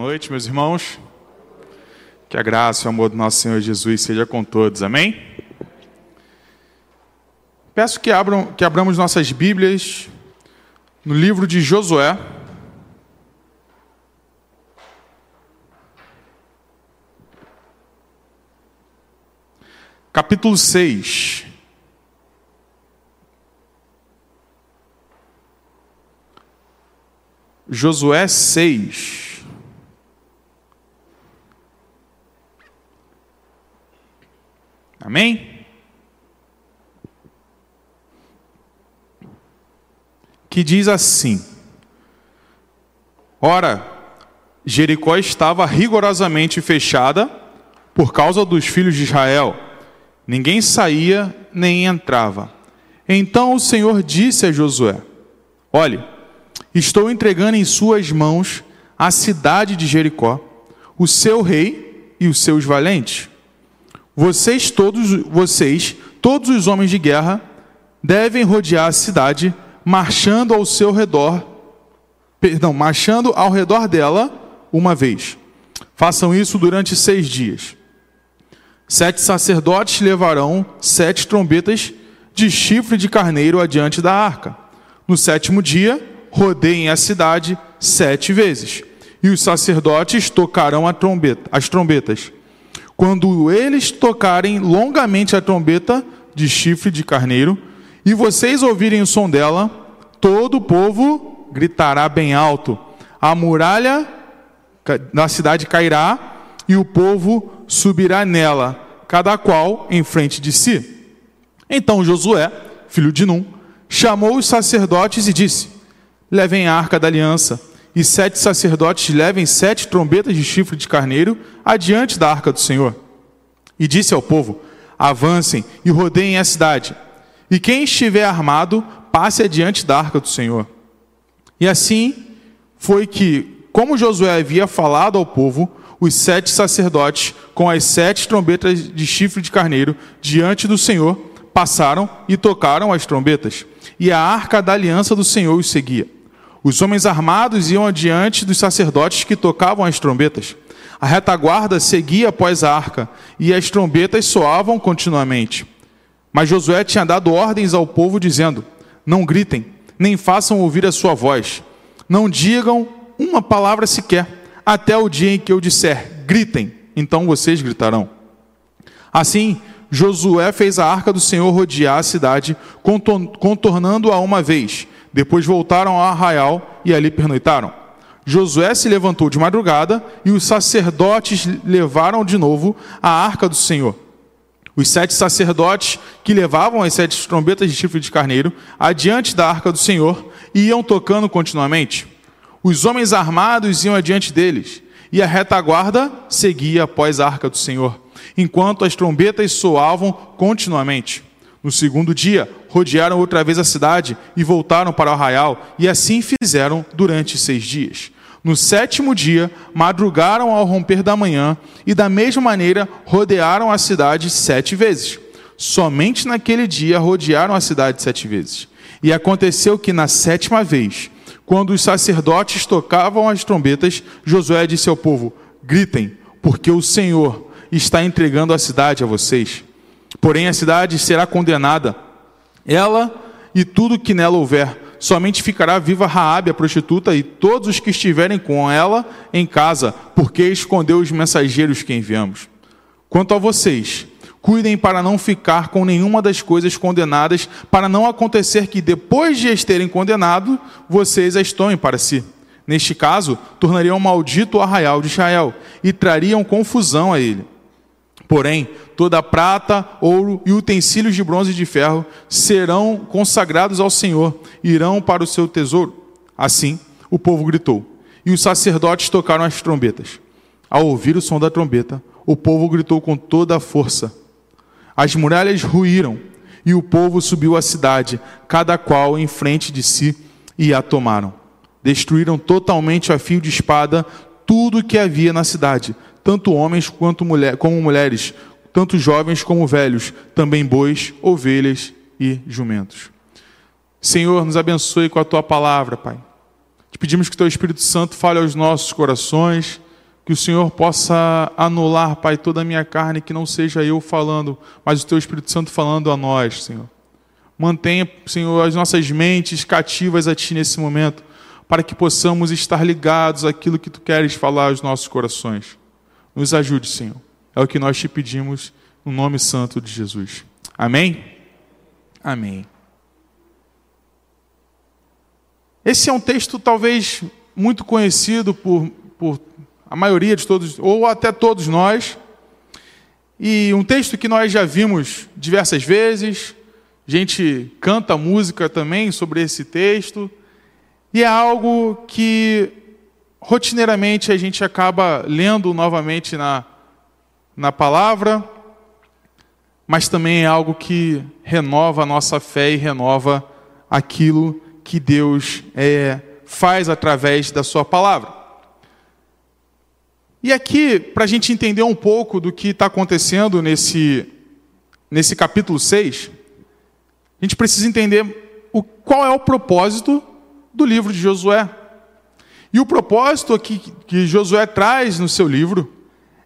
noite, meus irmãos. Que a graça e o amor do nosso Senhor Jesus seja com todos. Amém? Peço que, abram, que abramos nossas Bíblias no livro de Josué. Capítulo 6. Josué 6. Amém? Que diz assim: Ora, Jericó estava rigorosamente fechada por causa dos filhos de Israel. Ninguém saía nem entrava. Então o Senhor disse a Josué: Olhe, Estou entregando em suas mãos a cidade de Jericó, o seu rei e os seus valentes. Vocês todos, vocês, todos os homens de guerra, devem rodear a cidade, marchando ao seu redor, perdão, marchando ao redor dela uma vez. Façam isso durante seis dias. Sete sacerdotes levarão sete trombetas de chifre de carneiro adiante da arca. No sétimo dia, rodeiem a cidade sete vezes, e os sacerdotes tocarão trombeta, as trombetas. Quando eles tocarem longamente a trombeta de chifre de carneiro, e vocês ouvirem o som dela, todo o povo gritará bem alto. A muralha da cidade cairá e o povo subirá nela, cada qual em frente de si. Então Josué, filho de Num, chamou os sacerdotes e disse: levem a arca da aliança, e sete sacerdotes levem sete trombetas de chifre de carneiro adiante da arca do Senhor. E disse ao povo: Avancem e rodeiem a cidade, e quem estiver armado, passe adiante da arca do Senhor. E assim foi que, como Josué havia falado ao povo, os sete sacerdotes, com as sete trombetas de chifre de carneiro, diante do Senhor, passaram e tocaram as trombetas, e a arca da aliança do Senhor os seguia. Os homens armados iam adiante dos sacerdotes que tocavam as trombetas. A retaguarda seguia após a arca, e as trombetas soavam continuamente. Mas Josué tinha dado ordens ao povo, dizendo: Não gritem, nem façam ouvir a sua voz. Não digam uma palavra sequer, até o dia em que eu disser: Gritem, então vocês gritarão. Assim, Josué fez a arca do Senhor rodear a cidade, contornando-a uma vez depois voltaram ao arraial e ali pernoitaram. Josué se levantou de madrugada e os sacerdotes levaram de novo a arca do Senhor. Os sete sacerdotes que levavam as sete trombetas de chifre de carneiro adiante da arca do Senhor iam tocando continuamente. Os homens armados iam adiante deles e a retaguarda seguia após a arca do Senhor, enquanto as trombetas soavam continuamente. No segundo dia, rodearam outra vez a cidade e voltaram para o arraial, e assim fizeram durante seis dias. No sétimo dia, madrugaram ao romper da manhã, e da mesma maneira rodearam a cidade sete vezes. Somente naquele dia rodearam a cidade sete vezes. E aconteceu que na sétima vez, quando os sacerdotes tocavam as trombetas, Josué disse ao povo: Gritem, porque o Senhor está entregando a cidade a vocês. Porém, a cidade será condenada, ela e tudo que nela houver. Somente ficará viva Raabe, a prostituta, e todos os que estiverem com ela em casa, porque escondeu os mensageiros que enviamos. Quanto a vocês, cuidem para não ficar com nenhuma das coisas condenadas, para não acontecer que depois de as terem condenado, vocês as tomem para si. Neste caso, tornariam maldito o arraial de Israel e trariam confusão a ele. Porém, toda a prata, ouro e utensílios de bronze e de ferro serão consagrados ao Senhor, irão para o seu tesouro. Assim, o povo gritou, e os sacerdotes tocaram as trombetas. Ao ouvir o som da trombeta, o povo gritou com toda a força. As muralhas ruíram, e o povo subiu à cidade, cada qual em frente de si, e a tomaram. Destruíram totalmente a fio de espada tudo o que havia na cidade tanto homens quanto mulher, como mulheres, tanto jovens como velhos, também bois, ovelhas e jumentos. Senhor, nos abençoe com a tua palavra, Pai. Te pedimos que teu Espírito Santo fale aos nossos corações, Que o Senhor possa anular, Pai, toda a minha carne, que não seja eu falando, mas o Teu Espírito Santo falando a nós, Senhor. Mantenha, Senhor, as nossas mentes cativas a Ti nesse momento, para que possamos estar ligados àquilo que Tu queres falar aos nossos corações. Nos ajude, Senhor. É o que nós te pedimos, no nome santo de Jesus. Amém? Amém. Esse é um texto talvez muito conhecido por, por a maioria de todos, ou até todos nós, e um texto que nós já vimos diversas vezes, a gente canta música também sobre esse texto, e é algo que rotineiramente a gente acaba lendo novamente na, na palavra, mas também é algo que renova a nossa fé e renova aquilo que Deus é, faz através da Sua palavra. E aqui, para a gente entender um pouco do que está acontecendo nesse, nesse capítulo 6, a gente precisa entender o, qual é o propósito do livro de Josué. E o propósito aqui que Josué traz no seu livro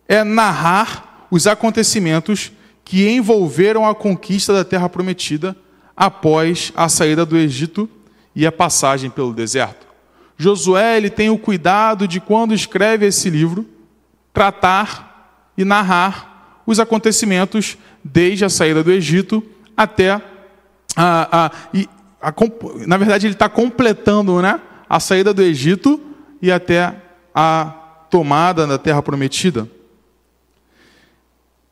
é narrar os acontecimentos que envolveram a conquista da terra prometida após a saída do Egito e a passagem pelo deserto. Josué ele tem o cuidado de quando escreve esse livro tratar e narrar os acontecimentos desde a saída do Egito até a, a, a, na verdade ele está completando né, a saída do Egito e até a tomada da terra prometida.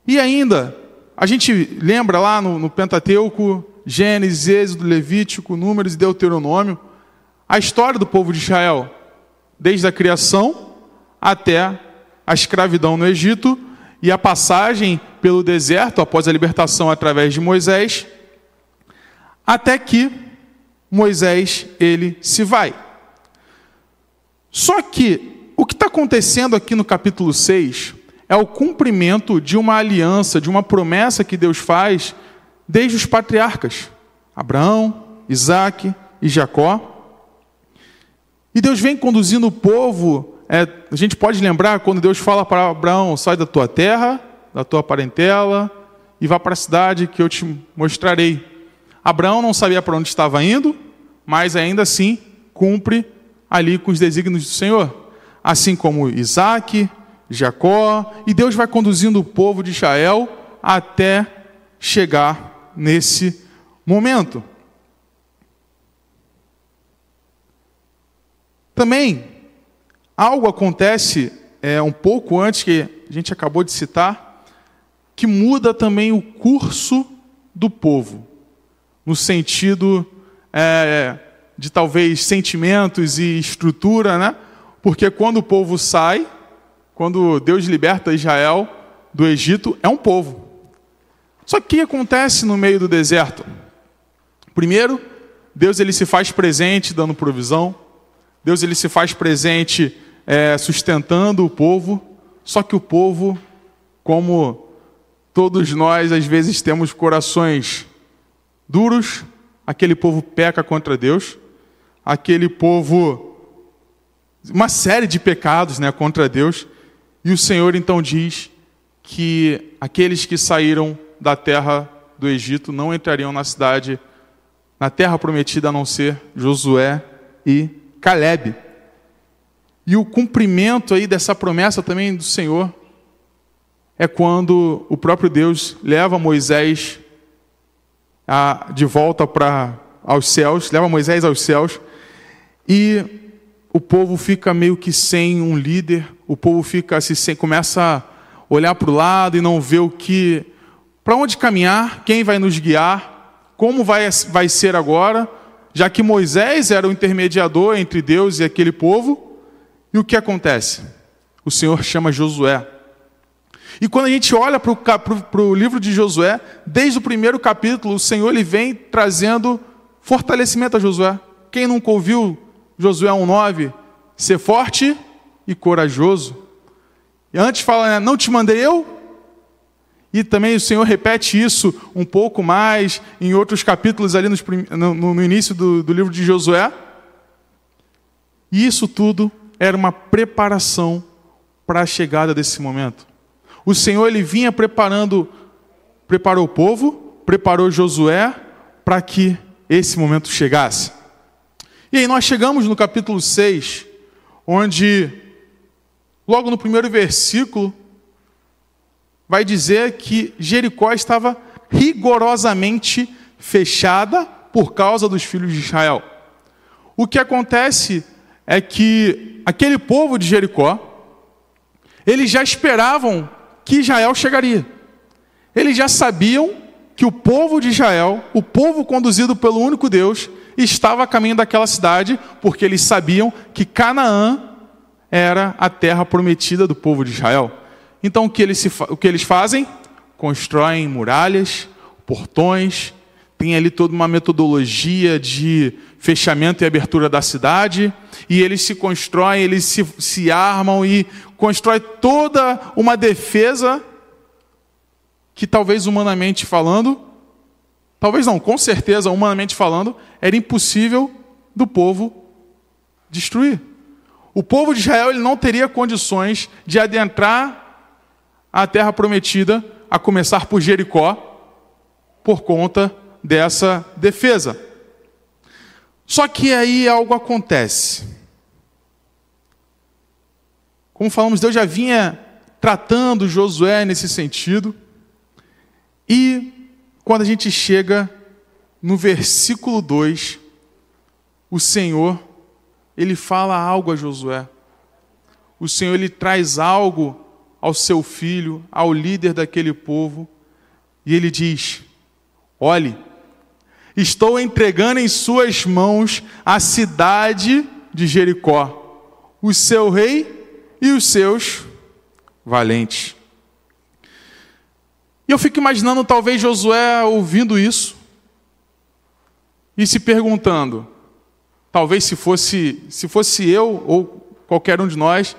E ainda, a gente lembra lá no, no Pentateuco, Gênesis, Êxodo, Levítico, Números e Deuteronômio, a história do povo de Israel, desde a criação até a escravidão no Egito e a passagem pelo deserto após a libertação através de Moisés, até que Moisés ele se vai. Só que o que está acontecendo aqui no capítulo 6 é o cumprimento de uma aliança, de uma promessa que Deus faz desde os patriarcas, Abraão, Isaac e Jacó. E Deus vem conduzindo o povo é, a gente pode lembrar quando Deus fala para Abraão: sai da tua terra, da tua parentela e vá para a cidade que eu te mostrarei. Abraão não sabia para onde estava indo, mas ainda assim cumpre ali com os desígnios do Senhor. Assim como Isaac, Jacó, e Deus vai conduzindo o povo de Israel até chegar nesse momento. Também Algo acontece é, um pouco antes que a gente acabou de citar, que muda também o curso do povo, no sentido é, de talvez sentimentos e estrutura, né? Porque quando o povo sai, quando Deus liberta Israel do Egito, é um povo. Só que o que acontece no meio do deserto? Primeiro, Deus ele se faz presente dando provisão. Deus ele se faz presente é, sustentando o povo, só que o povo, como todos nós às vezes temos corações duros, aquele povo peca contra Deus, aquele povo uma série de pecados, né, contra Deus, e o Senhor então diz que aqueles que saíram da terra do Egito não entrariam na cidade, na terra prometida a não ser Josué e Caleb. E o cumprimento aí dessa promessa também do Senhor é quando o próprio Deus leva Moisés a, de volta para aos céus, leva Moisés aos céus, e o povo fica meio que sem um líder, o povo fica assim, sem, começa a olhar para o lado e não vê o que, para onde caminhar, quem vai nos guiar, como vai, vai ser agora, já que Moisés era o intermediador entre Deus e aquele povo, e o que acontece? O Senhor chama Josué. E quando a gente olha para o livro de Josué, desde o primeiro capítulo, o Senhor ele vem trazendo fortalecimento a Josué. Quem nunca ouviu Josué 1,9? Ser forte e corajoso. E antes fala, né, não te mandei eu? E também o Senhor repete isso um pouco mais em outros capítulos ali no, no, no início do, do livro de Josué. E isso tudo era uma preparação para a chegada desse momento. O Senhor ele vinha preparando, preparou o povo, preparou Josué para que esse momento chegasse. E aí nós chegamos no capítulo 6, onde logo no primeiro versículo vai dizer que Jericó estava rigorosamente fechada por causa dos filhos de Israel. O que acontece é que aquele povo de Jericó, eles já esperavam que Israel chegaria. Eles já sabiam que o povo de Israel, o povo conduzido pelo único Deus, estava a caminho daquela cidade, porque eles sabiam que Canaã era a terra prometida do povo de Israel. Então o que eles, o que eles fazem? Constroem muralhas, portões, tem ali toda uma metodologia de fechamento e abertura da cidade, e eles se constroem, eles se, se armam e constroem toda uma defesa que talvez humanamente falando, talvez não, com certeza, humanamente falando, era impossível do povo destruir. O povo de Israel ele não teria condições de adentrar a terra prometida, a começar por Jericó, por conta dessa defesa. Só que aí algo acontece. Como falamos, Deus já vinha tratando Josué nesse sentido. E quando a gente chega no versículo 2, o Senhor, ele fala algo a Josué. O Senhor ele traz algo ao seu filho, ao líder daquele povo, e ele diz: Olhe, estou entregando em suas mãos a cidade de Jericó, o seu rei e os seus valentes. E eu fico imaginando talvez Josué ouvindo isso e se perguntando, talvez se fosse, se fosse eu ou qualquer um de nós,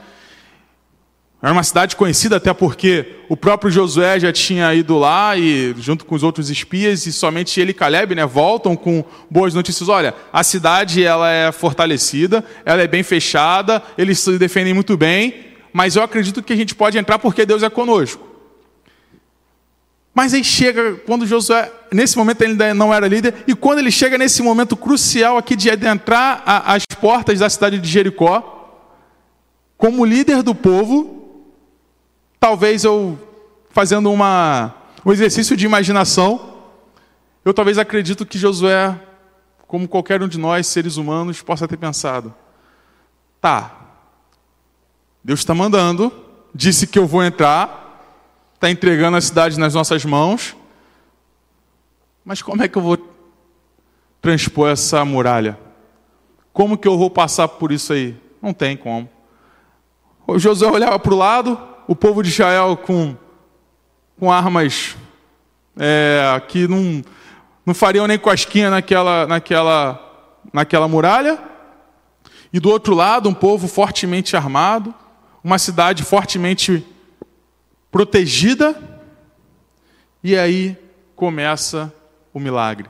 era uma cidade conhecida até porque o próprio Josué já tinha ido lá e junto com os outros espias e somente ele e Caleb, né, voltam com boas notícias. Olha, a cidade ela é fortalecida, ela é bem fechada, eles se defendem muito bem, mas eu acredito que a gente pode entrar porque Deus é conosco. Mas aí chega, quando Josué, nesse momento ele ainda não era líder, e quando ele chega nesse momento crucial aqui de adentrar as portas da cidade de Jericó, como líder do povo, talvez eu, fazendo uma, um exercício de imaginação, eu talvez acredito que Josué, como qualquer um de nós, seres humanos, possa ter pensado: tá, Deus está mandando, disse que eu vou entrar, está entregando a cidade nas nossas mãos, mas como é que eu vou transpor essa muralha? Como que eu vou passar por isso aí? Não tem como. O Josué olhava para o lado, o povo de Israel com, com armas é, que não, não fariam nem cosquinha naquela, naquela, naquela muralha. E do outro lado, um povo fortemente armado, uma cidade fortemente protegida. E aí começa o milagre.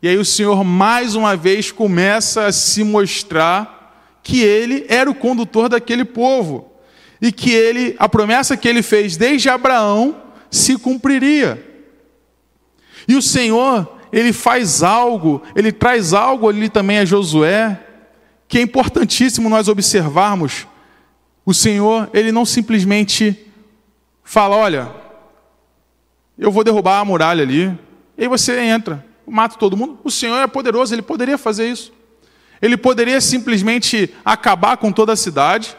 E aí o Senhor mais uma vez começa a se mostrar que ele era o condutor daquele povo e que ele, a promessa que ele fez desde Abraão se cumpriria. E o Senhor, ele faz algo, ele traz algo ali também a Josué, que é importantíssimo nós observarmos. O Senhor, ele não simplesmente fala: olha, eu vou derrubar a muralha ali, e aí você entra, mata todo mundo. O Senhor é poderoso, ele poderia fazer isso. Ele poderia simplesmente acabar com toda a cidade,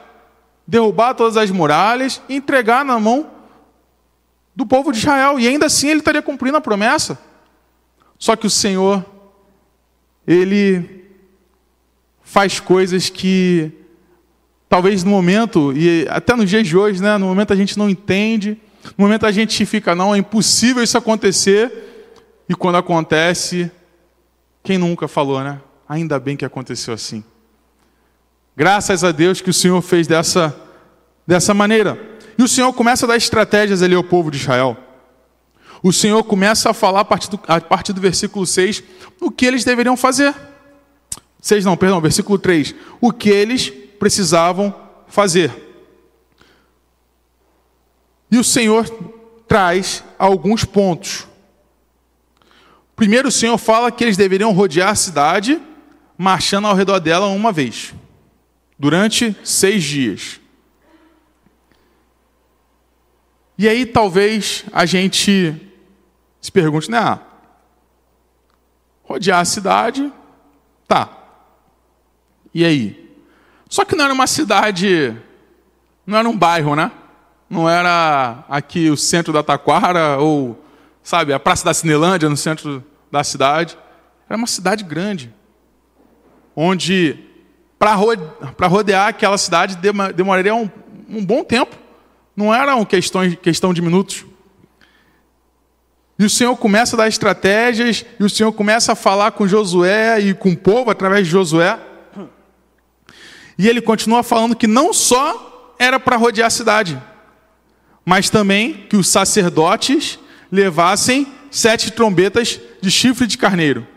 derrubar todas as muralhas entregar na mão do povo de Israel. E ainda assim ele estaria cumprindo a promessa. Só que o Senhor, ele faz coisas que talvez no momento, e até nos dias de hoje, né, no momento a gente não entende, no momento a gente fica, não, é impossível isso acontecer, e quando acontece, quem nunca falou, né? Ainda bem que aconteceu assim. Graças a Deus que o Senhor fez dessa, dessa maneira. E o Senhor começa a dar estratégias ali ao povo de Israel. O Senhor começa a falar a partir do, a partir do versículo 6 o que eles deveriam fazer. 6 não, perdão, versículo 3. O que eles precisavam fazer. E o Senhor traz alguns pontos. Primeiro, o Senhor fala que eles deveriam rodear a cidade, marchando ao redor dela uma vez, durante seis dias. E aí, talvez a gente se pergunte, né? Ah, rodear a cidade, tá. E aí? Só que não era uma cidade, não era um bairro, né? Não era aqui o centro da Taquara ou, sabe, a Praça da Cinelândia no centro da cidade. Era uma cidade grande, onde para rodear aquela cidade demoraria um, um bom tempo. Não era uma questão, questão de minutos. E o Senhor começa a dar estratégias, e o Senhor começa a falar com Josué e com o povo através de Josué. E ele continua falando que não só era para rodear a cidade, mas também que os sacerdotes levassem sete trombetas de chifre de carneiro.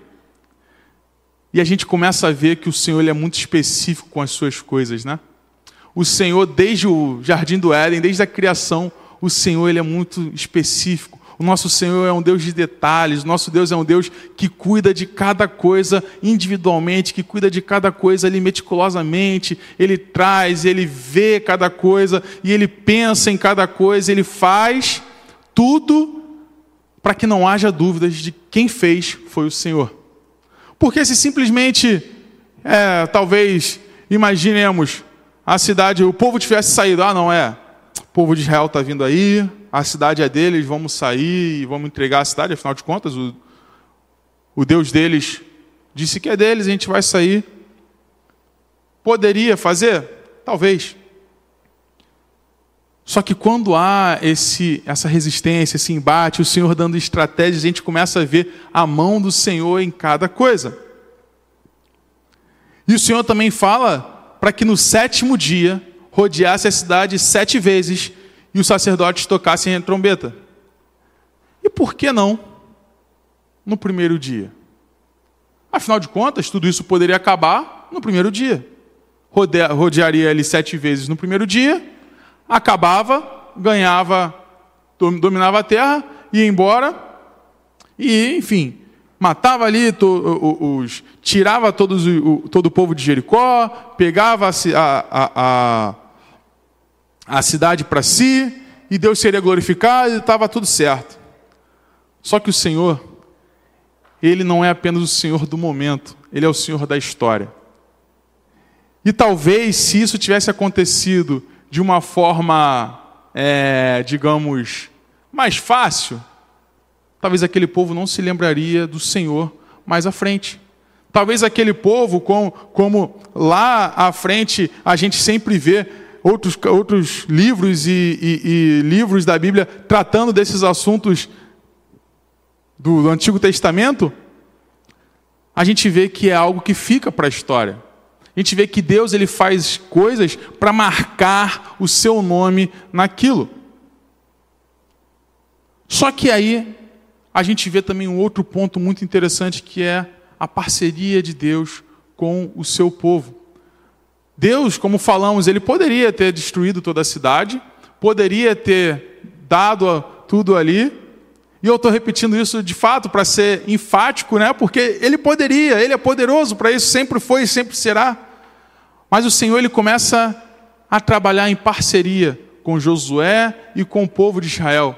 E a gente começa a ver que o Senhor ele é muito específico com as suas coisas, né? O Senhor, desde o jardim do Éden, desde a criação, o Senhor ele é muito específico. O nosso Senhor é um Deus de detalhes, o nosso Deus é um Deus que cuida de cada coisa individualmente, que cuida de cada coisa ali meticulosamente, ele traz, ele vê cada coisa e ele pensa em cada coisa, ele faz tudo para que não haja dúvidas de quem fez foi o Senhor. Porque se simplesmente, é, talvez, imaginemos a cidade, o povo tivesse saído, ah, não é, povo de Israel está vindo aí, a cidade é deles, vamos sair e vamos entregar a cidade, afinal de contas, o, o Deus deles disse que é deles, a gente vai sair. Poderia fazer? Talvez. Só que quando há esse, essa resistência, esse embate, o Senhor dando estratégias, a gente começa a ver a mão do Senhor em cada coisa. E o Senhor também fala para que no sétimo dia rodeasse a cidade sete vezes e os sacerdotes tocassem a trombeta. E por que não no primeiro dia? Afinal de contas, tudo isso poderia acabar no primeiro dia. rodearia ele sete vezes no primeiro dia, acabava, ganhava, dominava a terra, ia embora, e, enfim, matava ali os, tirava todos, o, todo o povo de Jericó, pegava a, a, a a cidade para si, e Deus seria glorificado e estava tudo certo. Só que o Senhor, Ele não é apenas o Senhor do momento, Ele é o Senhor da história. E talvez, se isso tivesse acontecido de uma forma, é, digamos, mais fácil, talvez aquele povo não se lembraria do Senhor mais à frente. Talvez aquele povo, como, como lá à frente a gente sempre vê, outros, outros livros e, e, e livros da Bíblia tratando desses assuntos do, Antigo Testamento, a gente vê que é algo que fica para a história. A gente vê que Deus ele faz coisas para marcar o seu nome naquilo. Só que aí a gente vê também um outro ponto muito interessante que é a parceria de Deus com o seu povo. Deus, como falamos, ele poderia ter destruído toda a cidade, poderia ter dado tudo ali, e eu estou repetindo isso de fato para ser enfático, né? porque ele poderia, ele é poderoso para isso, sempre foi e sempre será. Mas o Senhor ele começa a trabalhar em parceria com Josué e com o povo de Israel.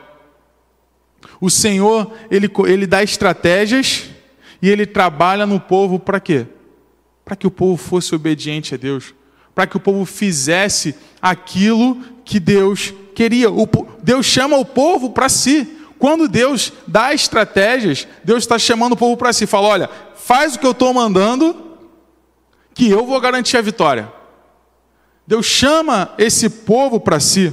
O Senhor ele, ele dá estratégias e ele trabalha no povo para quê? Para que o povo fosse obediente a Deus para que o povo fizesse aquilo que Deus queria. O, Deus chama o povo para si. Quando Deus dá estratégias, Deus está chamando o povo para si. Fala: olha, faz o que eu estou mandando, que eu vou garantir a vitória. Deus chama esse povo para si.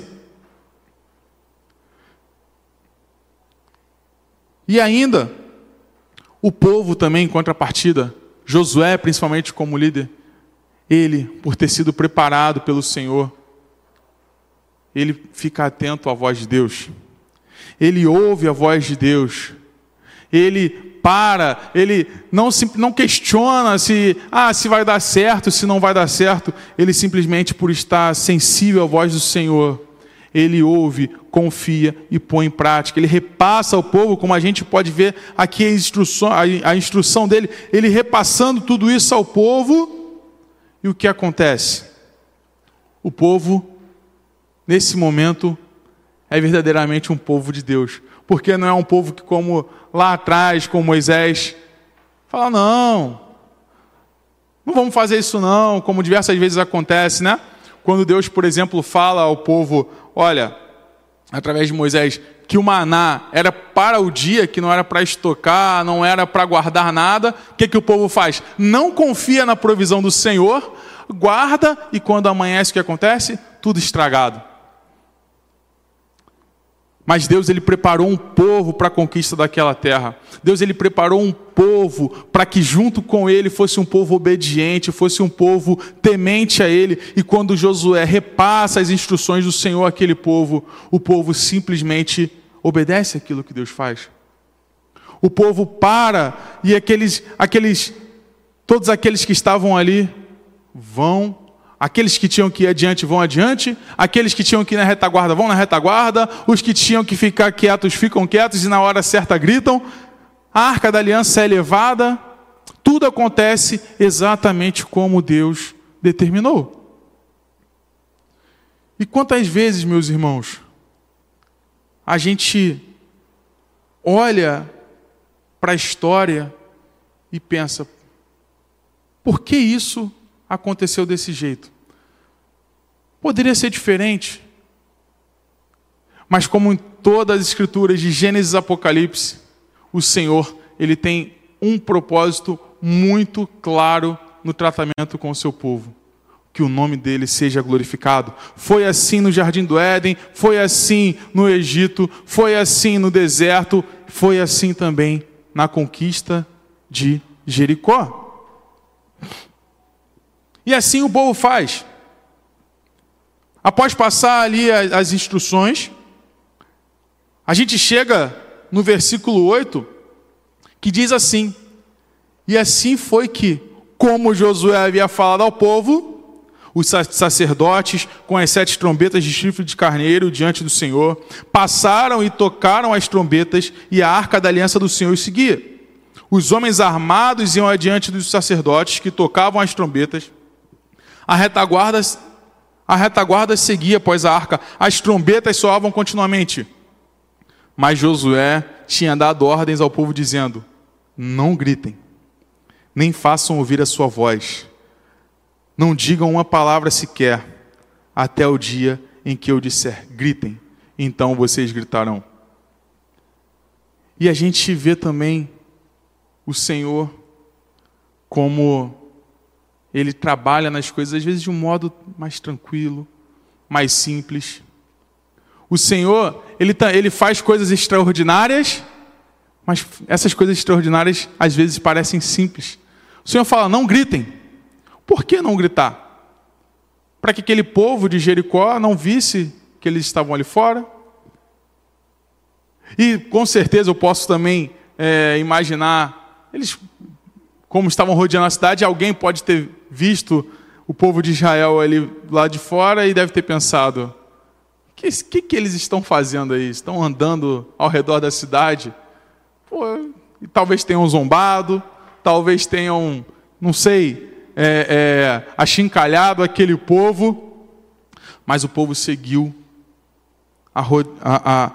E ainda, o povo também, em contrapartida, Josué, principalmente como líder, ele, por ter sido preparado pelo Senhor, ele fica atento à voz de Deus. Ele ouve a voz de Deus. Ele para, ele não, não questiona se, ah, se vai dar certo, se não vai dar certo. Ele simplesmente, por estar sensível à voz do Senhor, ele ouve, confia e põe em prática. Ele repassa ao povo, como a gente pode ver aqui a instrução, a instrução dele, ele repassando tudo isso ao povo. E o que acontece? O povo, nesse momento, é verdadeiramente um povo de Deus. Porque não é um povo que, como lá atrás, com Moisés, fala: não, não vamos fazer isso não, como diversas vezes acontece, né? Quando Deus, por exemplo, fala ao povo: olha, através de Moisés, que o maná era para o dia, que não era para estocar, não era para guardar nada, o que, que o povo faz? Não confia na provisão do Senhor, guarda e quando amanhece o que acontece? Tudo estragado. Mas Deus ele preparou um povo para a conquista daquela terra. Deus ele preparou um povo para que junto com ele fosse um povo obediente, fosse um povo temente a ele. E quando Josué repassa as instruções do Senhor àquele povo, o povo simplesmente obedece aquilo que Deus faz. O povo para e aqueles aqueles todos aqueles que estavam ali vão Aqueles que tinham que ir adiante vão adiante, aqueles que tinham que ir na retaguarda vão na retaguarda, os que tinham que ficar quietos ficam quietos e na hora certa gritam. A arca da aliança é elevada, tudo acontece exatamente como Deus determinou. E quantas vezes, meus irmãos, a gente olha para a história e pensa: por que isso aconteceu desse jeito. Poderia ser diferente. Mas como em todas as escrituras de Gênesis e Apocalipse, o Senhor, ele tem um propósito muito claro no tratamento com o seu povo. Que o nome dele seja glorificado. Foi assim no jardim do Éden, foi assim no Egito, foi assim no deserto, foi assim também na conquista de Jericó. E assim o povo faz. Após passar ali as instruções, a gente chega no versículo 8, que diz assim: E assim foi que, como Josué havia falado ao povo, os sacerdotes, com as sete trombetas de chifre de carneiro diante do Senhor, passaram e tocaram as trombetas, e a arca da aliança do Senhor seguia. Os homens armados iam adiante dos sacerdotes que tocavam as trombetas, a retaguarda, a retaguarda seguia após a arca, as trombetas soavam continuamente. Mas Josué tinha dado ordens ao povo dizendo: Não gritem, nem façam ouvir a sua voz, não digam uma palavra sequer, até o dia em que eu disser: gritem, então vocês gritarão. E a gente vê também o Senhor como ele trabalha nas coisas, às vezes, de um modo mais tranquilo, mais simples. O Senhor, ele, tá, ele faz coisas extraordinárias, mas essas coisas extraordinárias às vezes parecem simples. O Senhor fala: não gritem. Por que não gritar? Para que aquele povo de Jericó não visse que eles estavam ali fora? E com certeza eu posso também é, imaginar, eles, como estavam rodeando a cidade, alguém pode ter visto o povo de Israel ali lá de fora e deve ter pensado: o que, que, que, eles estão fazendo aí? Estão andando ao redor da cidade? Pô, e talvez tenham zombado, talvez tenham, não sei, é, é, achincalhado aquele povo, mas o povo seguiu a, a,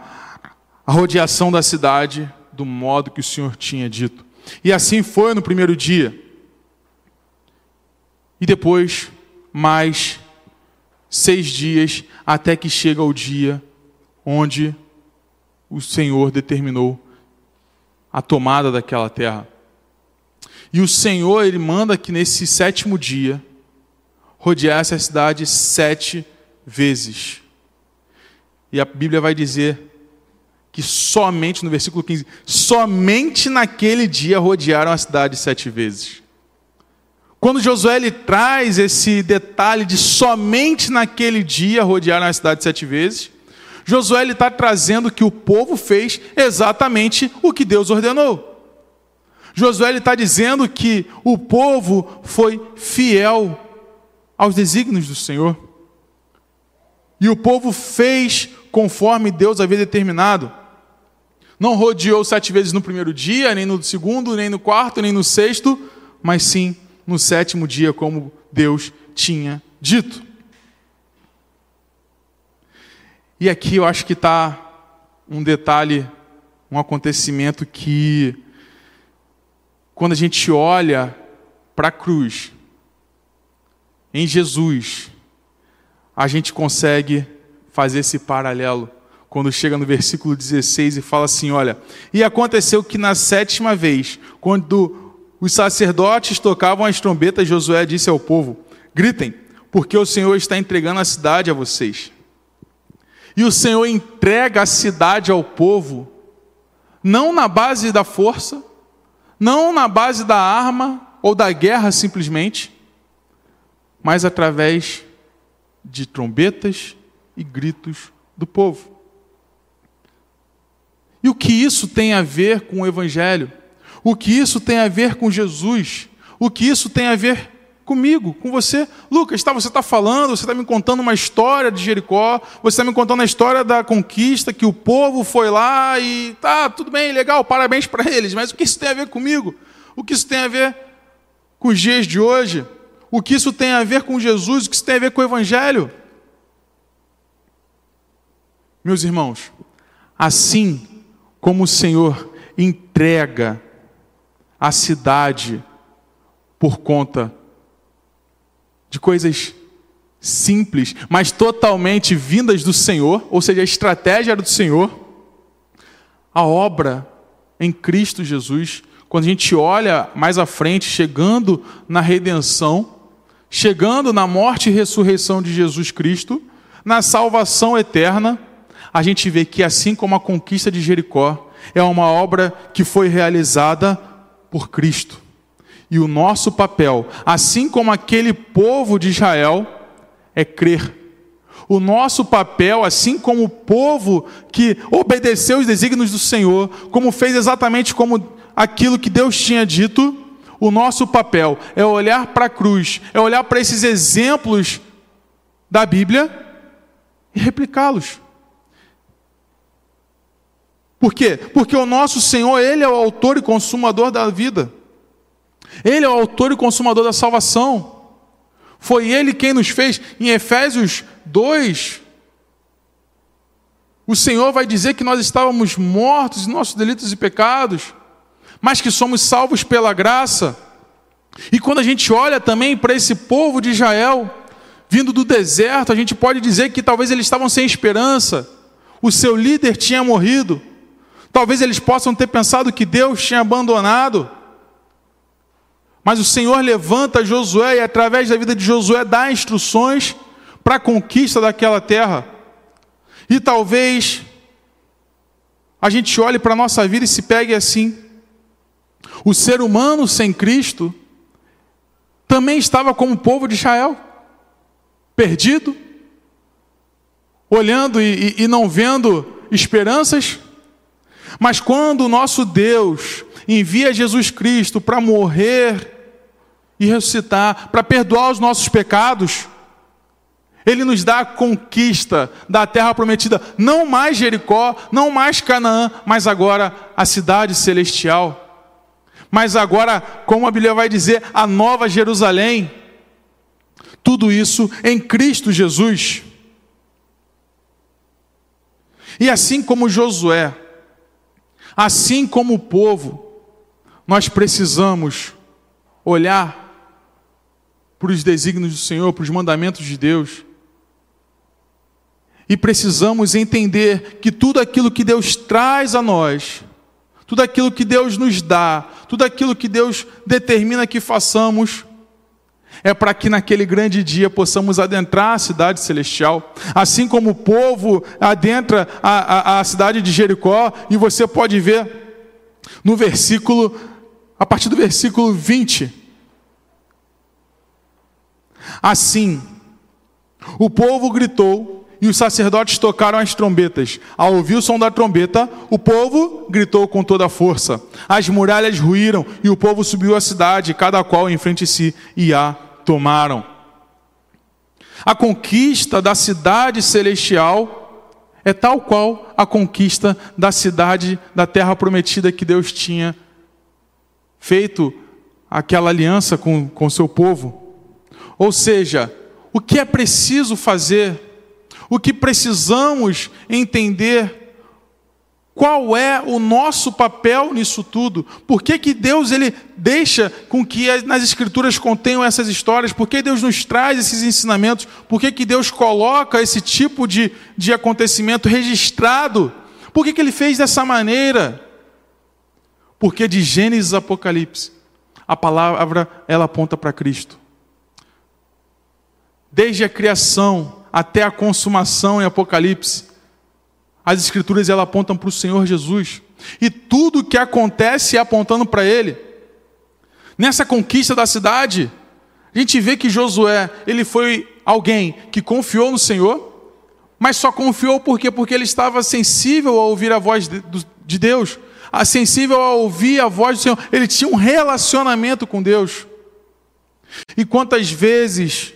a rodeação da cidade do modo que o Senhor tinha dito. E assim foi no primeiro dia. E depois, mais seis dias, até que chega o dia onde o Senhor determinou a tomada daquela terra. E o Senhor, ele manda que nesse sétimo dia rodeasse a cidade sete vezes. E a Bíblia vai dizer que somente, no versículo 15, somente naquele dia rodearam a cidade sete vezes. Quando Josué ele traz esse detalhe de somente naquele dia rodearam a cidade sete vezes, Josué está trazendo que o povo fez exatamente o que Deus ordenou. Josué está dizendo que o povo foi fiel aos desígnios do Senhor. E o povo fez conforme Deus havia determinado. Não rodeou sete vezes no primeiro dia, nem no segundo, nem no quarto, nem no sexto, mas sim no sétimo dia, como Deus tinha dito. E aqui eu acho que está um detalhe, um acontecimento que, quando a gente olha para a cruz, em Jesus, a gente consegue fazer esse paralelo. Quando chega no versículo 16 e fala assim: Olha, e aconteceu que na sétima vez, quando os sacerdotes tocavam as trombetas, Josué disse ao povo: Gritem, porque o Senhor está entregando a cidade a vocês. E o Senhor entrega a cidade ao povo, não na base da força, não na base da arma ou da guerra simplesmente, mas através de trombetas e gritos do povo. E o que isso tem a ver com o Evangelho? O que isso tem a ver com Jesus? O que isso tem a ver comigo, com você? Lucas, tá, você está falando, você está me contando uma história de Jericó, você está me contando a história da conquista, que o povo foi lá e tá, tudo bem, legal, parabéns para eles, mas o que isso tem a ver comigo? O que isso tem a ver com os dias de hoje? O que isso tem a ver com Jesus? O que isso tem a ver com o Evangelho? Meus irmãos, assim como o Senhor entrega a cidade por conta de coisas simples, mas totalmente vindas do Senhor, ou seja, a estratégia era do Senhor, a obra em Cristo Jesus, quando a gente olha mais à frente, chegando na redenção, chegando na morte e ressurreição de Jesus Cristo, na salvação eterna, a gente vê que assim como a conquista de Jericó é uma obra que foi realizada por Cristo. E o nosso papel, assim como aquele povo de Israel, é crer. O nosso papel, assim como o povo que obedeceu os desígnios do Senhor, como fez exatamente como aquilo que Deus tinha dito, o nosso papel é olhar para a cruz, é olhar para esses exemplos da Bíblia e replicá-los. Por quê? Porque o nosso Senhor, Ele é o autor e consumador da vida. Ele é o autor e consumador da salvação. Foi Ele quem nos fez. Em Efésios 2, o Senhor vai dizer que nós estávamos mortos em nossos delitos e pecados mas que somos salvos pela graça. E quando a gente olha também para esse povo de Israel, vindo do deserto, a gente pode dizer que talvez eles estavam sem esperança, o seu líder tinha morrido, talvez eles possam ter pensado que Deus tinha abandonado. Mas o Senhor levanta Josué e, através da vida de Josué, dá instruções para a conquista daquela terra. E talvez a gente olhe para a nossa vida e se pegue assim. O ser humano sem Cristo também estava como o povo de Israel, perdido, olhando e, e, e não vendo esperanças. Mas quando o nosso Deus envia Jesus Cristo para morrer e ressuscitar, para perdoar os nossos pecados, ele nos dá a conquista da terra prometida, não mais Jericó, não mais Canaã, mas agora a cidade celestial mas agora, como a Bíblia vai dizer, a nova Jerusalém. Tudo isso em Cristo Jesus. E assim como Josué, assim como o povo, nós precisamos olhar para os desígnios do Senhor, para os mandamentos de Deus. E precisamos entender que tudo aquilo que Deus traz a nós, tudo aquilo que Deus nos dá, tudo aquilo que Deus determina que façamos, é para que naquele grande dia possamos adentrar a cidade celestial, assim como o povo adentra a, a, a cidade de Jericó, e você pode ver no versículo, a partir do versículo 20. Assim, o povo gritou e os sacerdotes tocaram as trombetas. Ao ouvir o som da trombeta, o povo gritou com toda a força. As muralhas ruíram e o povo subiu à cidade, cada qual em frente de si, e a tomaram. A conquista da cidade celestial é tal qual a conquista da cidade da terra prometida que Deus tinha feito aquela aliança com o seu povo. Ou seja, o que é preciso fazer, o que precisamos entender qual é o nosso papel nisso tudo? Por que, que Deus ele deixa com que nas Escrituras contenham essas histórias? Por que Deus nos traz esses ensinamentos? Por que, que Deus coloca esse tipo de, de acontecimento registrado? Por que, que Ele fez dessa maneira? Porque de Gênesis a Apocalipse, a palavra ela aponta para Cristo. Desde a criação até a consumação em Apocalipse, as escrituras ela apontam para o Senhor Jesus. E tudo que acontece é apontando para ele. Nessa conquista da cidade, a gente vê que Josué, ele foi alguém que confiou no Senhor, mas só confiou por quê? Porque ele estava sensível a ouvir a voz de Deus, sensível a ouvir a voz do Senhor. Ele tinha um relacionamento com Deus. E quantas vezes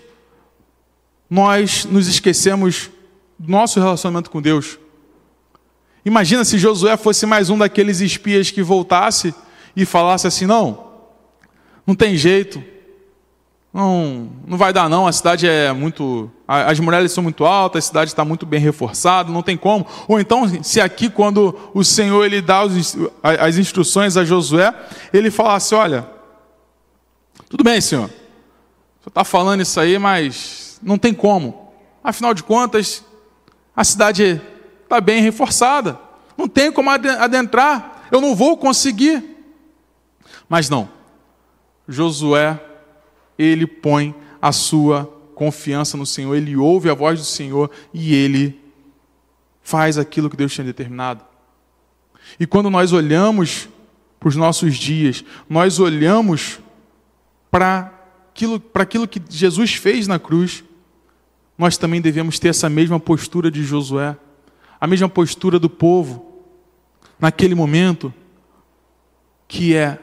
nós nos esquecemos do nosso relacionamento com Deus? Imagina se Josué fosse mais um daqueles espias que voltasse e falasse assim: não, não tem jeito, não, não vai dar não, a cidade é muito. As muralhas são muito altas, a cidade está muito bem reforçada, não tem como. Ou então, se aqui, quando o Senhor ele dá as instruções a Josué, ele falasse: olha, tudo bem, Senhor, você está falando isso aí, mas não tem como. Afinal de contas, a cidade está bem reforçada. Não tem como adentrar. Eu não vou conseguir. Mas não. Josué, ele põe a sua confiança no Senhor, ele ouve a voz do Senhor e ele faz aquilo que Deus tinha determinado. E quando nós olhamos para os nossos dias, nós olhamos para aquilo, para aquilo que Jesus fez na cruz, nós também devemos ter essa mesma postura de Josué a mesma postura do povo naquele momento, que é,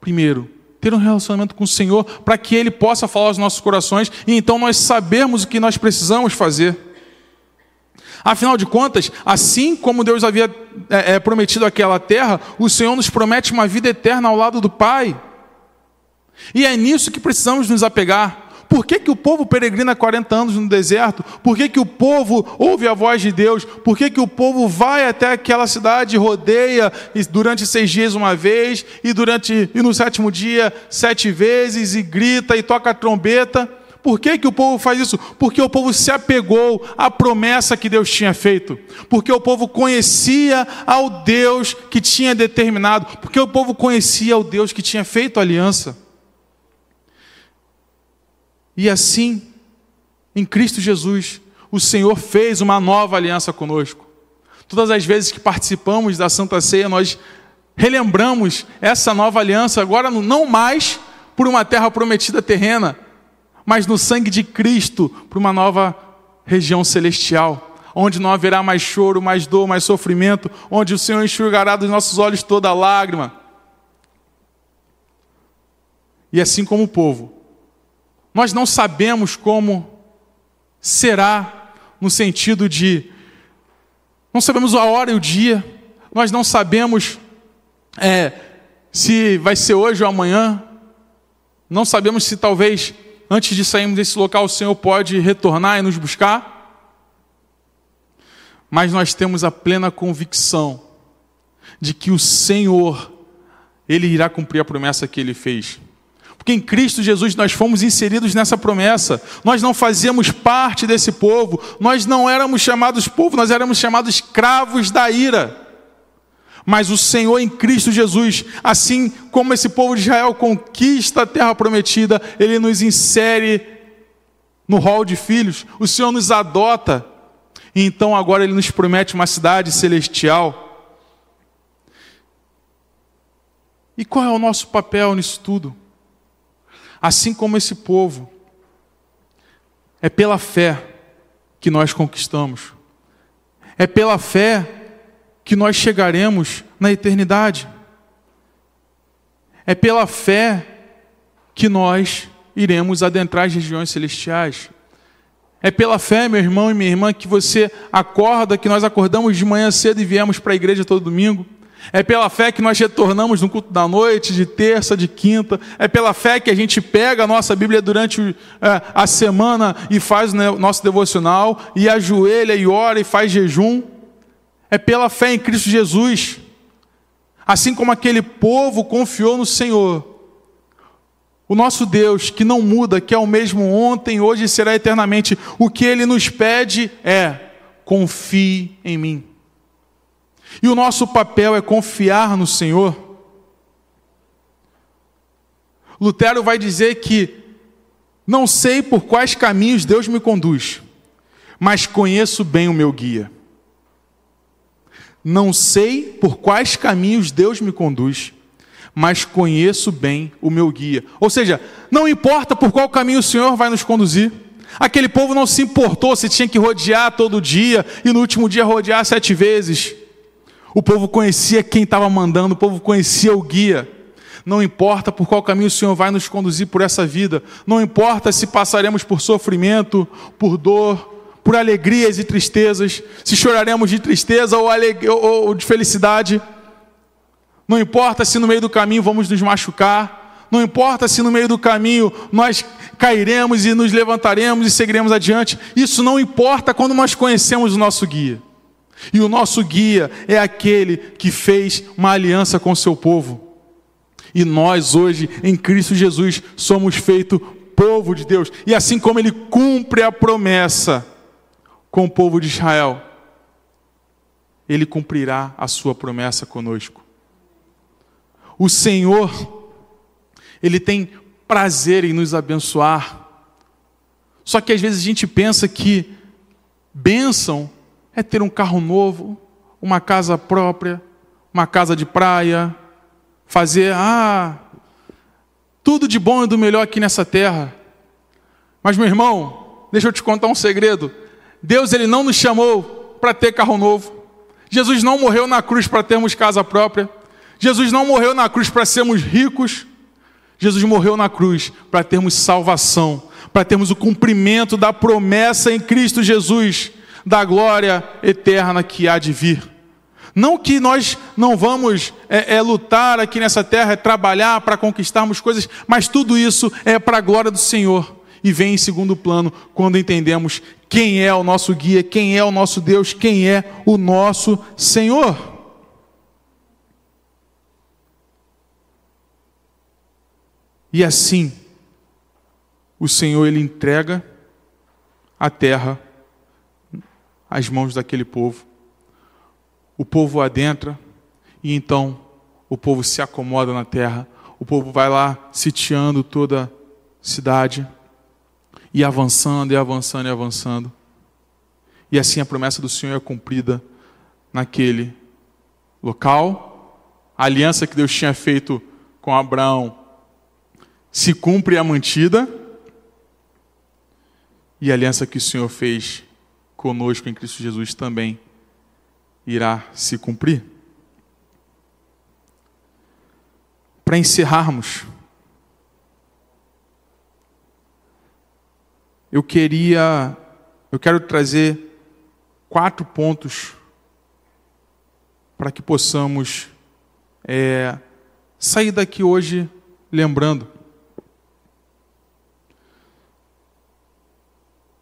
primeiro, ter um relacionamento com o Senhor para que Ele possa falar aos nossos corações e então nós sabemos o que nós precisamos fazer. Afinal de contas, assim como Deus havia é, é, prometido aquela terra, o Senhor nos promete uma vida eterna ao lado do Pai. E é nisso que precisamos nos apegar. Por que, que o povo peregrina 40 anos no deserto? Por que, que o povo ouve a voz de Deus? Por que, que o povo vai até aquela cidade, rodeia durante seis dias uma vez, e durante e no sétimo dia sete vezes, e grita e toca a trombeta? Por que, que o povo faz isso? Porque o povo se apegou à promessa que Deus tinha feito. Porque o povo conhecia ao Deus que tinha determinado. Porque o povo conhecia o Deus que tinha feito aliança. E assim, em Cristo Jesus, o Senhor fez uma nova aliança conosco. Todas as vezes que participamos da Santa Ceia, nós relembramos essa nova aliança, agora não mais por uma terra prometida terrena, mas no sangue de Cristo, para uma nova região celestial, onde não haverá mais choro, mais dor, mais sofrimento, onde o Senhor enxugará dos nossos olhos toda lágrima. E assim como o povo, nós não sabemos como será, no sentido de. Não sabemos a hora e o dia, nós não sabemos é, se vai ser hoje ou amanhã, não sabemos se talvez antes de sairmos desse local o Senhor pode retornar e nos buscar, mas nós temos a plena convicção de que o Senhor, Ele irá cumprir a promessa que Ele fez. Porque em Cristo Jesus nós fomos inseridos nessa promessa. Nós não fazíamos parte desse povo. Nós não éramos chamados povo, nós éramos chamados escravos da ira. Mas o Senhor em Cristo Jesus, assim como esse povo de Israel conquista a terra prometida, ele nos insere no rol de filhos. O Senhor nos adota. E então agora ele nos promete uma cidade celestial. E qual é o nosso papel nisso tudo? Assim como esse povo, é pela fé que nós conquistamos, é pela fé que nós chegaremos na eternidade, é pela fé que nós iremos adentrar as regiões celestiais, É pela fé, meu irmão e minha irmã, que você acorda, que nós acordamos de manhã cedo e viemos para a igreja todo domingo. É pela fé que nós retornamos no culto da noite, de terça, de quinta. É pela fé que a gente pega a nossa Bíblia durante é, a semana e faz o nosso devocional, e ajoelha e ora e faz jejum. É pela fé em Cristo Jesus. Assim como aquele povo confiou no Senhor. O nosso Deus, que não muda, que é o mesmo ontem, hoje e será eternamente, o que ele nos pede é: confie em mim. E o nosso papel é confiar no Senhor. Lutero vai dizer que não sei por quais caminhos Deus me conduz, mas conheço bem o meu guia. Não sei por quais caminhos Deus me conduz, mas conheço bem o meu guia. Ou seja, não importa por qual caminho o Senhor vai nos conduzir. Aquele povo não se importou se tinha que rodear todo dia e no último dia rodear sete vezes. O povo conhecia quem estava mandando, o povo conhecia o guia. Não importa por qual caminho o Senhor vai nos conduzir por essa vida, não importa se passaremos por sofrimento, por dor, por alegrias e tristezas, se choraremos de tristeza ou, ou de felicidade. Não importa se no meio do caminho vamos nos machucar, não importa se no meio do caminho nós cairemos e nos levantaremos e seguiremos adiante, isso não importa quando nós conhecemos o nosso guia. E o nosso guia é aquele que fez uma aliança com o seu povo. E nós hoje, em Cristo Jesus, somos feito povo de Deus. E assim como ele cumpre a promessa com o povo de Israel, ele cumprirá a sua promessa conosco. O Senhor, ele tem prazer em nos abençoar. Só que às vezes a gente pensa que bênção é ter um carro novo, uma casa própria, uma casa de praia, fazer ah, tudo de bom e do melhor aqui nessa terra. Mas meu irmão, deixa eu te contar um segredo. Deus ele não nos chamou para ter carro novo. Jesus não morreu na cruz para termos casa própria. Jesus não morreu na cruz para sermos ricos. Jesus morreu na cruz para termos salvação, para termos o cumprimento da promessa em Cristo Jesus da glória eterna que há de vir. Não que nós não vamos é, é lutar aqui nessa terra, é trabalhar para conquistarmos coisas, mas tudo isso é para a glória do Senhor. E vem em segundo plano quando entendemos quem é o nosso guia, quem é o nosso Deus, quem é o nosso Senhor. E assim, o Senhor ele entrega a terra às mãos daquele povo. O povo adentra e então o povo se acomoda na terra. O povo vai lá sitiando toda a cidade e avançando e avançando e avançando. E assim a promessa do Senhor é cumprida naquele local. A aliança que Deus tinha feito com Abraão se cumpre a mantida. E a aliança que o Senhor fez conosco em Cristo Jesus também irá se cumprir. Para encerrarmos, eu queria, eu quero trazer quatro pontos para que possamos é, sair daqui hoje lembrando.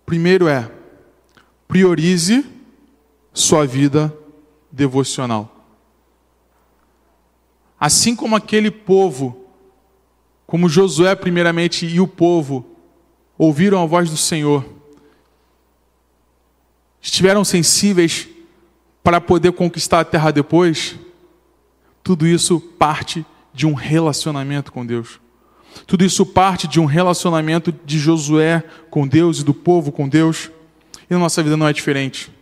Primeiro é priorize sua vida devocional. Assim como aquele povo, como Josué primeiramente e o povo, ouviram a voz do Senhor, estiveram sensíveis para poder conquistar a terra depois, tudo isso parte de um relacionamento com Deus. Tudo isso parte de um relacionamento de Josué com Deus e do povo com Deus. E a nossa vida não é diferente.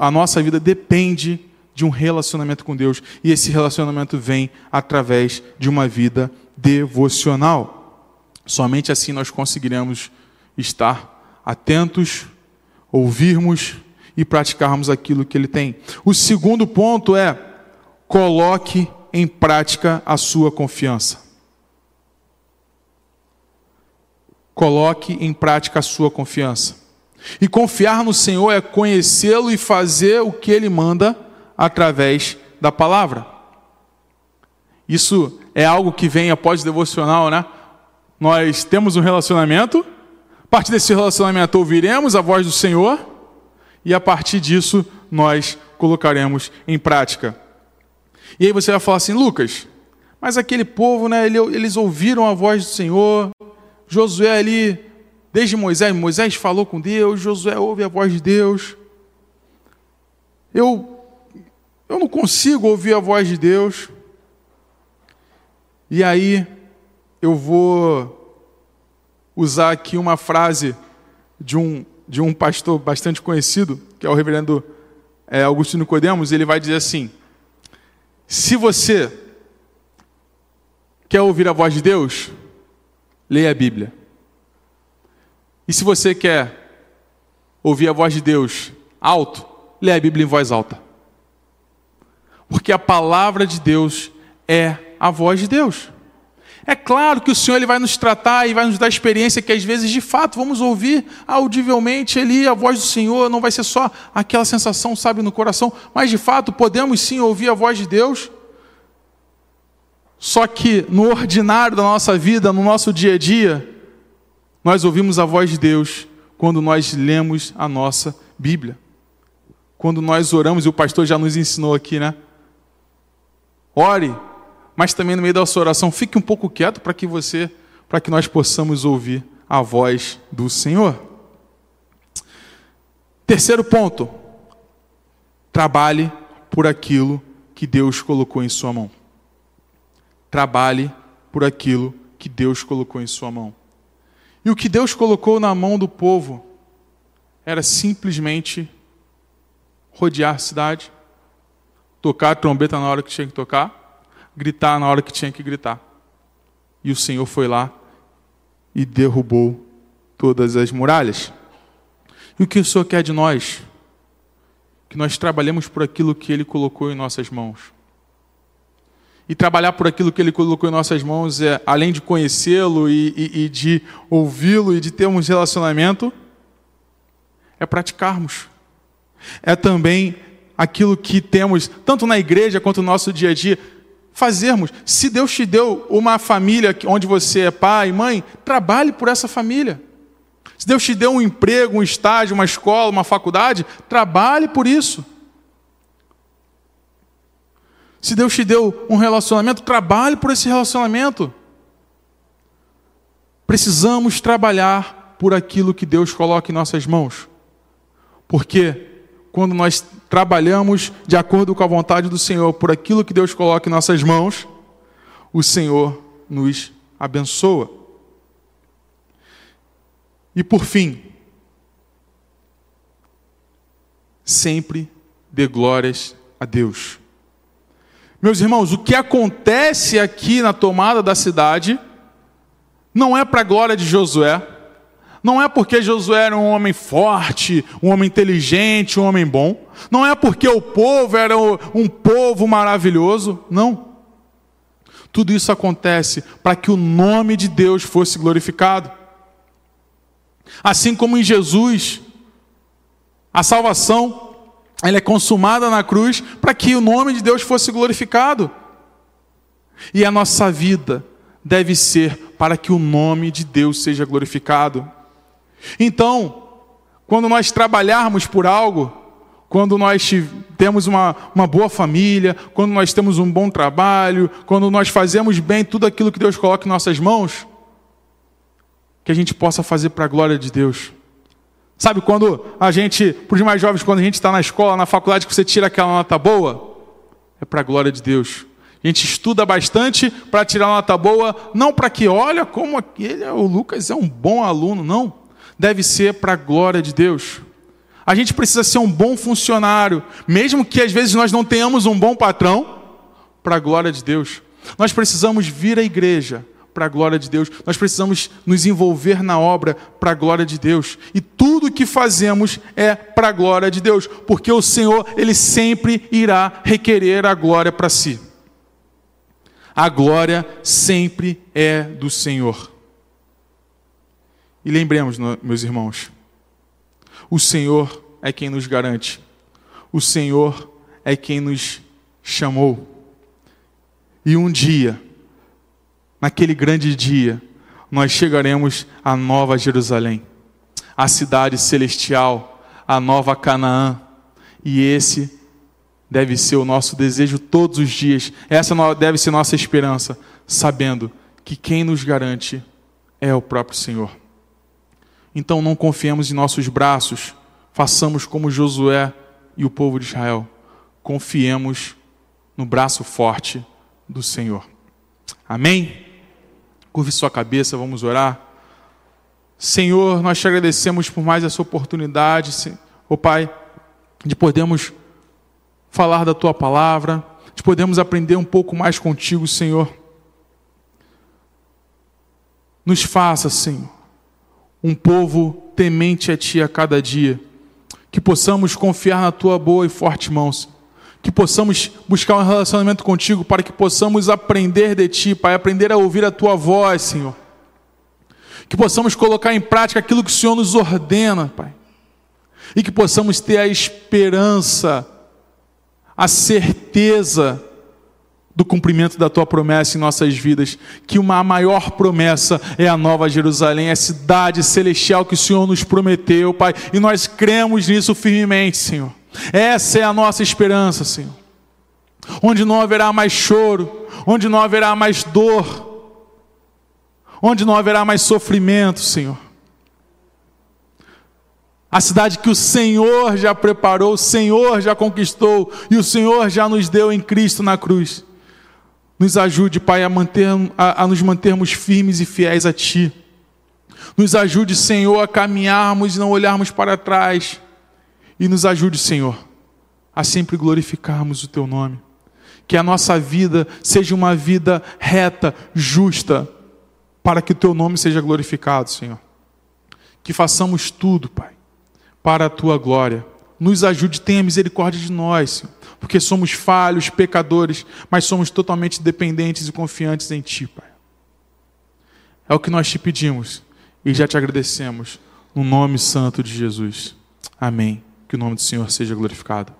A nossa vida depende de um relacionamento com Deus. E esse relacionamento vem através de uma vida devocional. Somente assim nós conseguiremos estar atentos, ouvirmos e praticarmos aquilo que Ele tem. O segundo ponto é: coloque em prática a sua confiança. Coloque em prática a sua confiança. E confiar no Senhor é conhecê-lo e fazer o que ele manda através da palavra. Isso é algo que vem após o devocional, né? Nós temos um relacionamento, a partir desse relacionamento ouviremos a voz do Senhor e a partir disso nós colocaremos em prática. E aí você vai falar assim, Lucas, mas aquele povo, né, eles ouviram a voz do Senhor, Josué ali, desde Moisés, Moisés falou com Deus, Josué ouve a voz de Deus. Eu, eu não consigo ouvir a voz de Deus. E aí eu vou usar aqui uma frase de um, de um pastor bastante conhecido, que é o reverendo é, Augusto Nicodemos, ele vai dizer assim: se você quer ouvir a voz de Deus, leia a Bíblia. E se você quer ouvir a voz de Deus alto, leia a Bíblia em voz alta. Porque a palavra de Deus é a voz de Deus. É claro que o Senhor ele vai nos tratar e vai nos dar experiência que às vezes de fato vamos ouvir audivelmente ali a voz do Senhor, não vai ser só aquela sensação, sabe, no coração, mas de fato podemos sim ouvir a voz de Deus. Só que no ordinário da nossa vida, no nosso dia a dia, nós ouvimos a voz de Deus quando nós lemos a nossa Bíblia. Quando nós oramos, e o pastor já nos ensinou aqui, né? Ore mas também no meio da sua oração, fique um pouco quieto para que você, para que nós possamos ouvir a voz do Senhor. Terceiro ponto: trabalhe por aquilo que Deus colocou em sua mão. Trabalhe por aquilo que Deus colocou em sua mão. E o que Deus colocou na mão do povo era simplesmente rodear a cidade, tocar a trombeta na hora que tinha que tocar, gritar na hora que tinha que gritar. E o Senhor foi lá e derrubou todas as muralhas. E o que o Senhor quer de nós? Que nós trabalhemos por aquilo que Ele colocou em nossas mãos. E trabalhar por aquilo que Ele colocou em nossas mãos é, além de conhecê-lo e, e, e de ouvi-lo e de termos relacionamento, é praticarmos. É também aquilo que temos, tanto na igreja quanto no nosso dia a dia, fazermos. Se Deus te deu uma família onde você é pai, mãe, trabalhe por essa família. Se Deus te deu um emprego, um estágio, uma escola, uma faculdade, trabalhe por isso. Se Deus te deu um relacionamento, trabalhe por esse relacionamento. Precisamos trabalhar por aquilo que Deus coloca em nossas mãos. Porque quando nós trabalhamos de acordo com a vontade do Senhor, por aquilo que Deus coloca em nossas mãos, o Senhor nos abençoa. E por fim, sempre dê glórias a Deus. Meus irmãos, o que acontece aqui na tomada da cidade não é para a glória de Josué, não é porque Josué era um homem forte, um homem inteligente, um homem bom. Não é porque o povo era um povo maravilhoso. Não. Tudo isso acontece para que o nome de Deus fosse glorificado. Assim como em Jesus, a salvação ela é consumada na cruz para que o nome de Deus fosse glorificado. E a nossa vida deve ser para que o nome de Deus seja glorificado. Então, quando nós trabalharmos por algo, quando nós temos uma, uma boa família, quando nós temos um bom trabalho, quando nós fazemos bem tudo aquilo que Deus coloca em nossas mãos, que a gente possa fazer para a glória de Deus. Sabe quando a gente, para os mais jovens, quando a gente está na escola, na faculdade, que você tira aquela nota boa? É para a glória de Deus. A gente estuda bastante para tirar nota boa, não para que, olha como aquele, o Lucas é um bom aluno, não deve ser para a glória de Deus. A gente precisa ser um bom funcionário, mesmo que às vezes nós não tenhamos um bom patrão, para a glória de Deus. Nós precisamos vir à igreja para a glória de Deus. Nós precisamos nos envolver na obra para a glória de Deus. E tudo o que fazemos é para a glória de Deus, porque o Senhor, ele sempre irá requerer a glória para si. A glória sempre é do Senhor. E lembremos, meus irmãos, O Senhor é quem nos garante. O Senhor é quem nos chamou. E um dia, naquele grande dia, nós chegaremos à Nova Jerusalém, a cidade celestial, a nova Canaã. E esse deve ser o nosso desejo todos os dias. Essa deve ser nossa esperança, sabendo que quem nos garante é o próprio Senhor. Então não confiemos em nossos braços, façamos como Josué e o povo de Israel. Confiemos no braço forte do Senhor. Amém? Curve sua cabeça, vamos orar. Senhor, nós te agradecemos por mais essa oportunidade, ó oh, Pai, de podermos falar da tua palavra, de podermos aprender um pouco mais contigo, Senhor. Nos faça, Senhor, um povo temente a Ti a cada dia, que possamos confiar na Tua boa e forte mão, que possamos buscar um relacionamento contigo para que possamos aprender de Ti, Pai, aprender a ouvir a Tua voz, Senhor. Que possamos colocar em prática aquilo que o Senhor nos ordena, Pai. E que possamos ter a esperança, a certeza do cumprimento da tua promessa em nossas vidas, que uma maior promessa é a nova Jerusalém, a cidade celestial que o Senhor nos prometeu, Pai, e nós cremos nisso firmemente, Senhor. Essa é a nossa esperança, Senhor. Onde não haverá mais choro, onde não haverá mais dor, onde não haverá mais sofrimento, Senhor. A cidade que o Senhor já preparou, o Senhor já conquistou e o Senhor já nos deu em Cristo na cruz. Nos ajude, Pai, a, manter, a, a nos mantermos firmes e fiéis a Ti. Nos ajude, Senhor, a caminharmos e não olharmos para trás. E nos ajude, Senhor, a sempre glorificarmos o Teu nome. Que a nossa vida seja uma vida reta, justa, para que o Teu nome seja glorificado, Senhor. Que façamos tudo, Pai, para a Tua glória. Nos ajude, tenha misericórdia de nós, Senhor porque somos falhos, pecadores, mas somos totalmente dependentes e confiantes em Ti, Pai. É o que nós te pedimos e já te agradecemos, no nome santo de Jesus. Amém. Que o nome do Senhor seja glorificado.